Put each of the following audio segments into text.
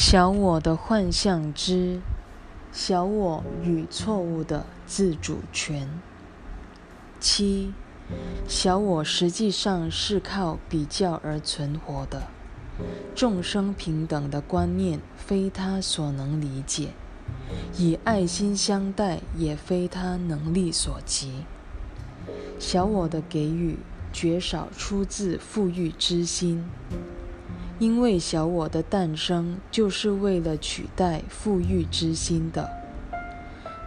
小我的幻象之小我与错误的自主权。七，小我实际上是靠比较而存活的，众生平等的观念非他所能理解，以爱心相待也非他能力所及。小我的给予绝少出自富裕之心。因为小我的诞生就是为了取代富裕之心的，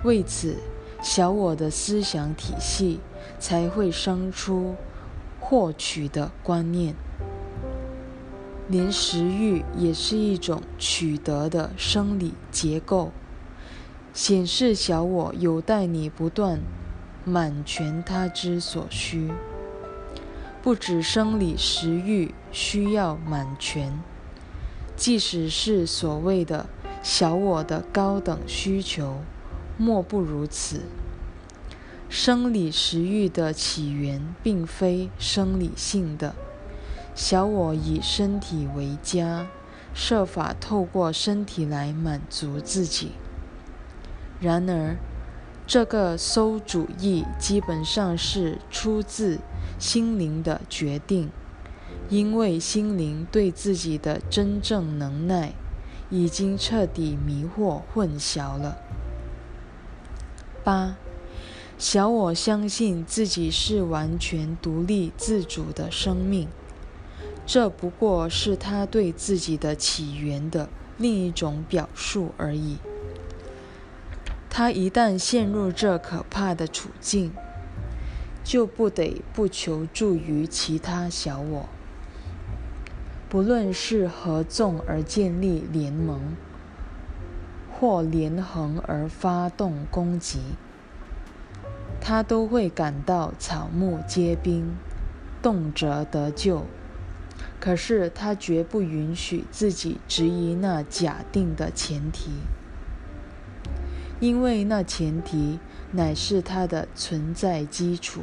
为此，小我的思想体系才会生出获取的观念。连食欲也是一种取得的生理结构，显示小我有待你不断满全他之所需。不止生理食欲需要满全，即使是所谓的小我的高等需求，莫不如此。生理食欲的起源并非生理性的，小我以身体为家，设法透过身体来满足自己。然而，这个馊主意基本上是出自。心灵的决定，因为心灵对自己的真正能耐已经彻底迷惑混淆了。八，小我相信自己是完全独立自主的生命，这不过是他对自己的起源的另一种表述而已。他一旦陷入这可怕的处境，就不得不求助于其他小我，不论是合纵而建立联盟，或连横而发动攻击，他都会感到草木皆兵，动辄得救。可是他绝不允许自己质疑那假定的前提，因为那前提。乃是它的存在基础。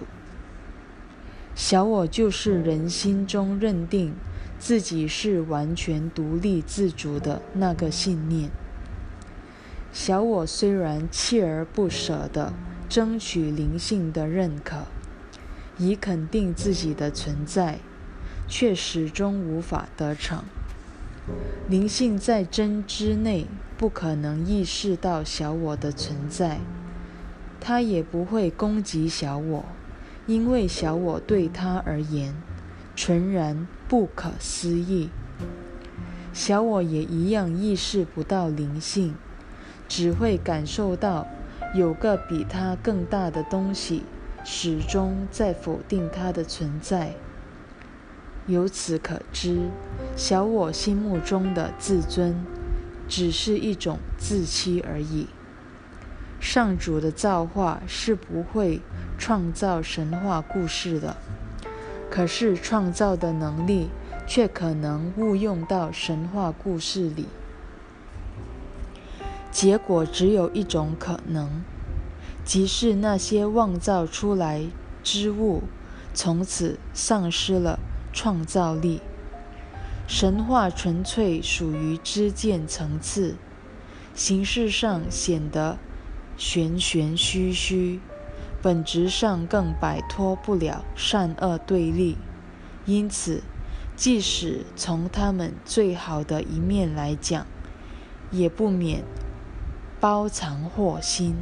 小我就是人心中认定自己是完全独立自主的那个信念。小我虽然锲而不舍地争取灵性的认可，以肯定自己的存在，却始终无法得逞。灵性在真知内不可能意识到小我的存在。他也不会攻击小我，因为小我对他而言纯然不可思议。小我也一样意识不到灵性，只会感受到有个比他更大的东西始终在否定他的存在。由此可知，小我心目中的自尊只是一种自欺而已。上主的造化是不会创造神话故事的，可是创造的能力却可能误用到神话故事里。结果只有一种可能，即是那些妄造出来之物从此丧失了创造力。神话纯粹属于知见层次，形式上显得。玄玄虚虚，本质上更摆脱不了善恶对立，因此，即使从他们最好的一面来讲，也不免包藏祸心。